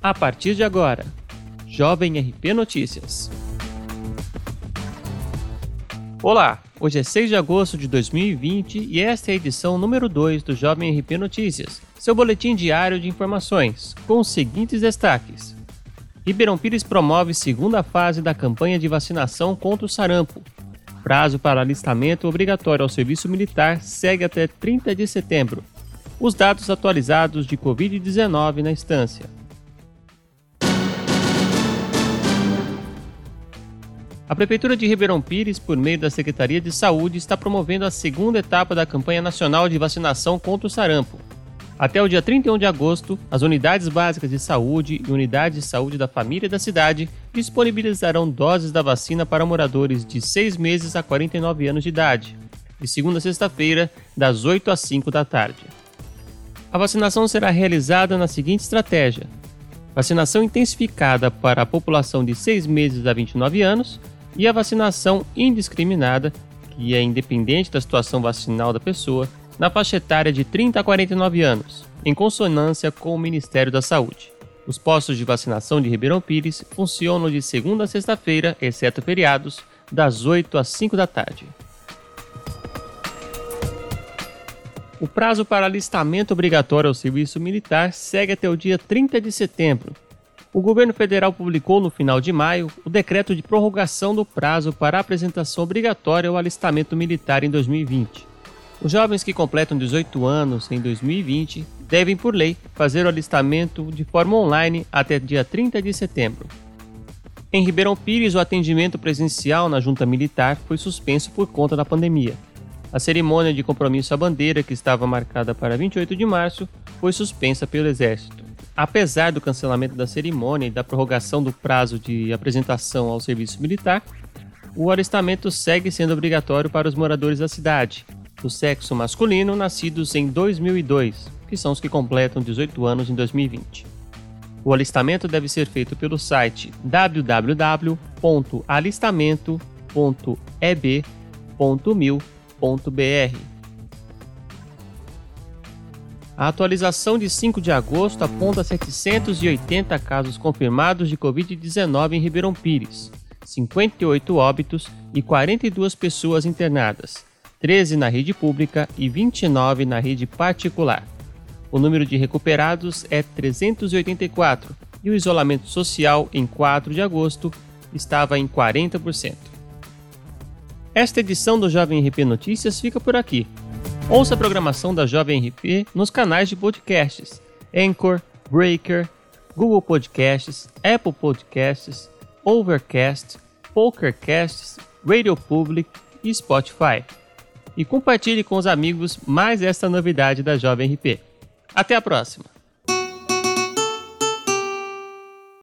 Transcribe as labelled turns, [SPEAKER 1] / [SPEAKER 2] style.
[SPEAKER 1] A partir de agora, Jovem RP Notícias. Olá, hoje é 6 de agosto de 2020 e esta é a edição número 2 do Jovem RP Notícias, seu boletim diário de informações, com os seguintes destaques. Ribeirão Pires promove segunda fase da campanha de vacinação contra o sarampo. Prazo para alistamento obrigatório ao serviço militar segue até 30 de setembro. Os dados atualizados de Covid-19 na instância. A Prefeitura de Ribeirão Pires, por meio da Secretaria de Saúde, está promovendo a segunda etapa da campanha nacional de vacinação contra o sarampo. Até o dia 31 de agosto, as unidades básicas de saúde e unidades de saúde da família da cidade disponibilizarão doses da vacina para moradores de 6 meses a 49 anos de idade, de segunda a sexta-feira, das 8 às 5 da tarde. A vacinação será realizada na seguinte estratégia: vacinação intensificada para a população de 6 meses a 29 anos e a vacinação indiscriminada, que é independente da situação vacinal da pessoa, na faixa etária de 30 a 49 anos, em consonância com o Ministério da Saúde. Os postos de vacinação de Ribeirão Pires funcionam de segunda a sexta-feira, exceto feriados, das 8 às 5 da tarde. O prazo para alistamento obrigatório ao serviço militar segue até o dia 30 de setembro, o governo federal publicou no final de maio o decreto de prorrogação do prazo para apresentação obrigatória ao alistamento militar em 2020. Os jovens que completam 18 anos em 2020 devem, por lei, fazer o alistamento de forma online até dia 30 de setembro. Em Ribeirão Pires, o atendimento presencial na junta militar foi suspenso por conta da pandemia. A cerimônia de compromisso à bandeira, que estava marcada para 28 de março, foi suspensa pelo Exército. Apesar do cancelamento da cerimônia e da prorrogação do prazo de apresentação ao serviço militar, o alistamento segue sendo obrigatório para os moradores da cidade, do sexo masculino nascidos em 2002, que são os que completam 18 anos em 2020. O alistamento deve ser feito pelo site www.alistamento.eb.mil.br a atualização de 5 de agosto aponta 780 casos confirmados de Covid-19 em Ribeirão Pires, 58 óbitos e 42 pessoas internadas, 13 na rede pública e 29 na rede particular. O número de recuperados é 384 e o isolamento social em 4 de agosto estava em 40%. Esta edição do Jovem RP Notícias fica por aqui. Ouça a programação da Jovem RP nos canais de podcasts Anchor, Breaker, Google Podcasts, Apple Podcasts, Overcast, Pokercasts, Radio Public e Spotify. E compartilhe com os amigos mais esta novidade da Jovem RP. Até a próxima!